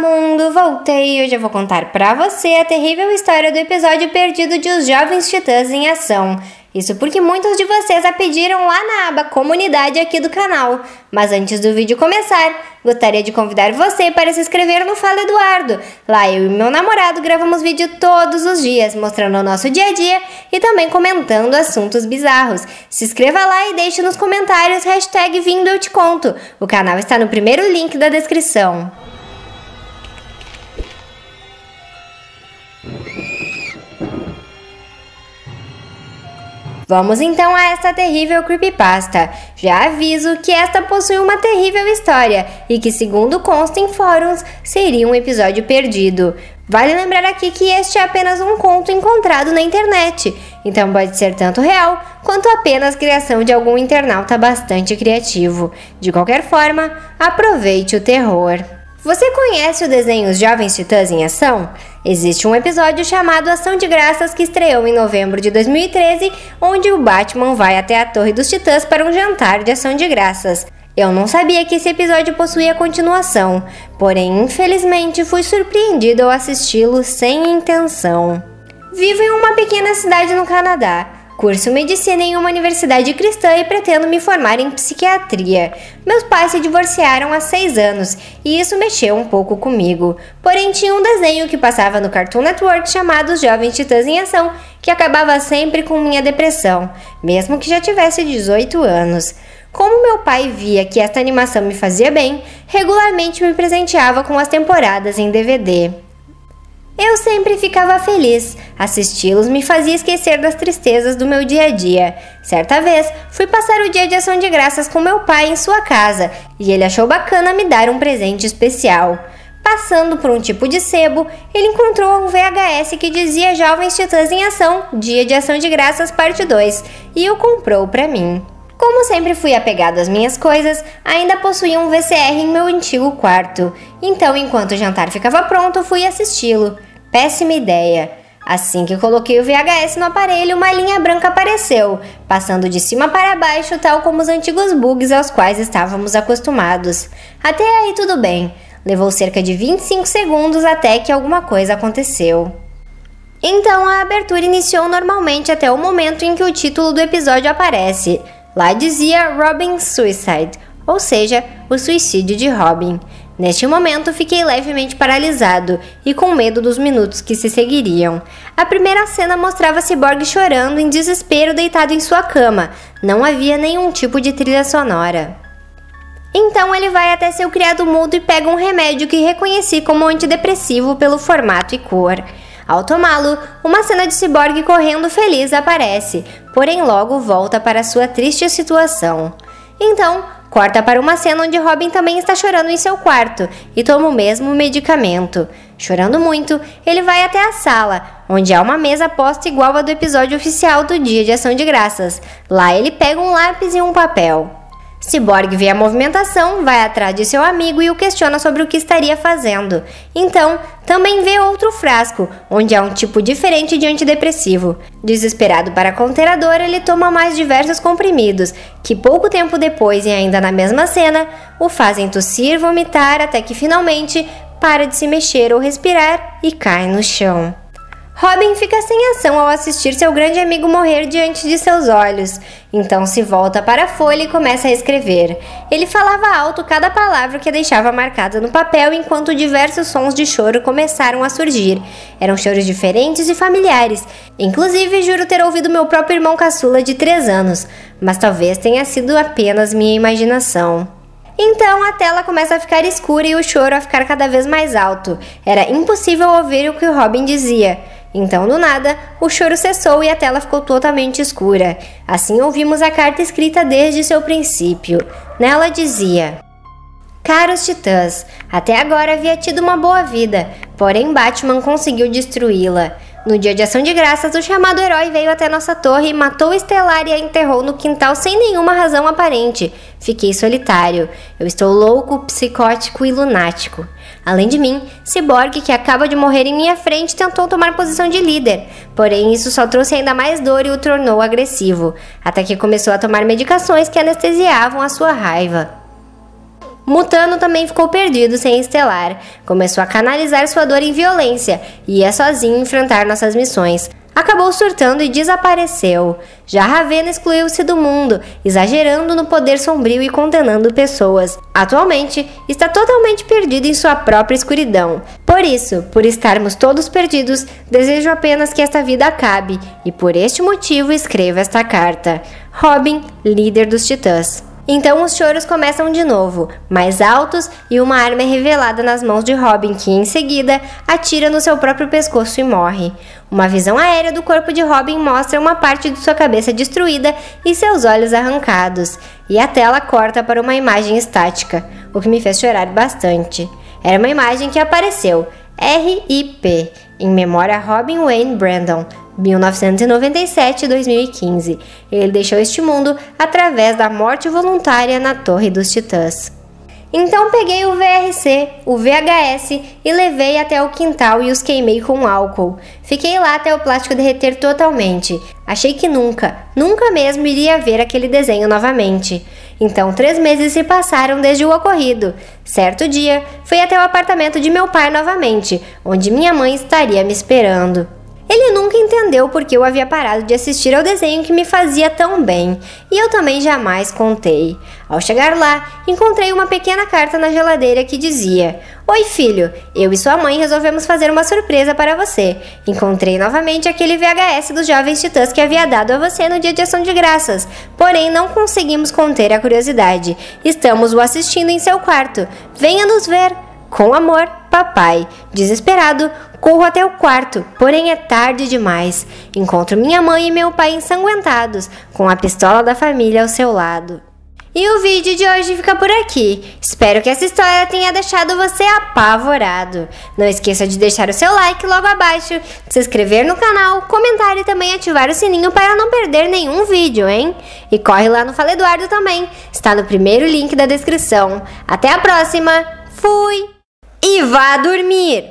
mundo! Voltei e hoje eu vou contar pra você a terrível história do episódio perdido de Os Jovens Titãs em Ação. Isso porque muitos de vocês a pediram lá na aba Comunidade aqui do canal. Mas antes do vídeo começar, gostaria de convidar você para se inscrever no Fala Eduardo. Lá eu e meu namorado gravamos vídeo todos os dias, mostrando o nosso dia a dia e também comentando assuntos bizarros. Se inscreva lá e deixe nos comentários hashtag Vindo Eu Te Conto. O canal está no primeiro link da descrição. Vamos então a esta terrível creepypasta. Já aviso que esta possui uma terrível história e que, segundo consta em fóruns, seria um episódio perdido. Vale lembrar aqui que este é apenas um conto encontrado na internet, então pode ser tanto real quanto apenas criação de algum internauta bastante criativo. De qualquer forma, aproveite o terror. Você conhece o desenho Os Jovens Titãs em Ação? Existe um episódio chamado Ação de Graças que estreou em novembro de 2013, onde o Batman vai até a Torre dos Titãs para um jantar de ação de graças. Eu não sabia que esse episódio possuía continuação, porém, infelizmente, fui surpreendido ao assisti-lo sem intenção. Vivo em uma pequena cidade no Canadá. Curso medicina em uma universidade cristã e pretendo me formar em psiquiatria. Meus pais se divorciaram há seis anos e isso mexeu um pouco comigo. Porém, tinha um desenho que passava no Cartoon Network chamado Os Jovens Titãs em Ação, que acabava sempre com minha depressão, mesmo que já tivesse 18 anos. Como meu pai via que esta animação me fazia bem, regularmente me presenteava com as temporadas em DVD. Eu sempre ficava feliz. Assisti-los me fazia esquecer das tristezas do meu dia a dia. Certa vez, fui passar o dia de ação de graças com meu pai em sua casa e ele achou bacana me dar um presente especial. Passando por um tipo de sebo, ele encontrou um VHS que dizia Jovens Titãs em Ação, Dia de Ação de Graças, parte 2, e o comprou para mim. Como sempre fui apegado às minhas coisas, ainda possuía um VCR em meu antigo quarto. Então, enquanto o jantar ficava pronto, fui assisti-lo. Péssima ideia. Assim que coloquei o VHS no aparelho, uma linha branca apareceu, passando de cima para baixo, tal como os antigos bugs aos quais estávamos acostumados. Até aí tudo bem. Levou cerca de 25 segundos até que alguma coisa aconteceu. Então a abertura iniciou normalmente até o momento em que o título do episódio aparece. Lá dizia Robin Suicide, ou seja, o suicídio de Robin. Neste momento, fiquei levemente paralisado e com medo dos minutos que se seguiriam. A primeira cena mostrava Cyborg chorando em desespero deitado em sua cama. Não havia nenhum tipo de trilha sonora. Então ele vai até seu criado mudo e pega um remédio que reconheci como antidepressivo pelo formato e cor. Ao tomá-lo, uma cena de Cyborg correndo feliz aparece, porém logo volta para sua triste situação. Então, Corta para uma cena onde Robin também está chorando em seu quarto e toma o mesmo medicamento. Chorando muito, ele vai até a sala, onde há uma mesa posta igual à do episódio oficial do Dia de Ação de Graças. Lá ele pega um lápis e um papel. Cyborg vê a movimentação, vai atrás de seu amigo e o questiona sobre o que estaria fazendo. Então, também vê outro frasco, onde há um tipo diferente de antidepressivo. Desesperado para conter a dor, ele toma mais diversos comprimidos, que pouco tempo depois e ainda na mesma cena, o fazem tossir, vomitar até que finalmente para de se mexer ou respirar e cai no chão. Robin fica sem ação ao assistir seu grande amigo morrer diante de seus olhos. Então se volta para a folha e começa a escrever. Ele falava alto cada palavra que deixava marcada no papel enquanto diversos sons de choro começaram a surgir. Eram choros diferentes e familiares. Inclusive, juro ter ouvido meu próprio irmão caçula de 3 anos, mas talvez tenha sido apenas minha imaginação. Então a tela começa a ficar escura e o choro a ficar cada vez mais alto. Era impossível ouvir o que Robin dizia. Então, do nada, o choro cessou e a tela ficou totalmente escura. Assim ouvimos a carta escrita desde seu princípio. Nela dizia: Caros titãs, até agora havia tido uma boa vida, porém Batman conseguiu destruí-la. No dia de ação de graças, o chamado herói veio até nossa torre, matou Estelar e a enterrou no quintal sem nenhuma razão aparente. Fiquei solitário. Eu estou louco, psicótico e lunático. Além de mim, Cyborg, que acaba de morrer em minha frente, tentou tomar posição de líder. Porém, isso só trouxe ainda mais dor e o tornou agressivo, até que começou a tomar medicações que anestesiavam a sua raiva. Mutano também ficou perdido sem Estelar. Começou a canalizar sua dor em violência e ia sozinho enfrentar nossas missões acabou surtando e desapareceu. Já Ravena excluiu-se do mundo, exagerando no poder sombrio e condenando pessoas. Atualmente, está totalmente perdido em sua própria escuridão. Por isso, por estarmos todos perdidos, desejo apenas que esta vida acabe, e por este motivo escrevo esta carta. Robin, líder dos Titãs. Então os choros começam de novo, mais altos, e uma arma é revelada nas mãos de Robin, que em seguida atira no seu próprio pescoço e morre. Uma visão aérea do corpo de Robin mostra uma parte de sua cabeça destruída e seus olhos arrancados, e a tela corta para uma imagem estática, o que me fez chorar bastante. Era uma imagem que apareceu, RIP, em memória a Robin Wayne Brandon, 1997-2015. Ele deixou este mundo através da morte voluntária na Torre dos Titãs. Então peguei o VRC, o VHS e levei até o quintal e os queimei com álcool. Fiquei lá até o plástico derreter totalmente. Achei que nunca, nunca mesmo iria ver aquele desenho novamente. Então três meses se passaram desde o ocorrido. Certo dia, fui até o apartamento de meu pai novamente, onde minha mãe estaria me esperando. Ele nunca entendeu porque eu havia parado de assistir ao desenho que me fazia tão bem, e eu também jamais contei. Ao chegar lá, encontrei uma pequena carta na geladeira que dizia: Oi, filho, eu e sua mãe resolvemos fazer uma surpresa para você. Encontrei novamente aquele VHS dos Jovens Titãs que havia dado a você no dia de ação de graças, porém não conseguimos conter a curiosidade. Estamos o assistindo em seu quarto. Venha nos ver! Com amor, papai. Desesperado, corro até o quarto, porém é tarde demais. Encontro minha mãe e meu pai ensanguentados, com a pistola da família ao seu lado. E o vídeo de hoje fica por aqui. Espero que essa história tenha deixado você apavorado. Não esqueça de deixar o seu like logo abaixo, se inscrever no canal, comentar e também ativar o sininho para não perder nenhum vídeo, hein? E corre lá no Fala Eduardo também, está no primeiro link da descrição. Até a próxima, fui! E vá dormir.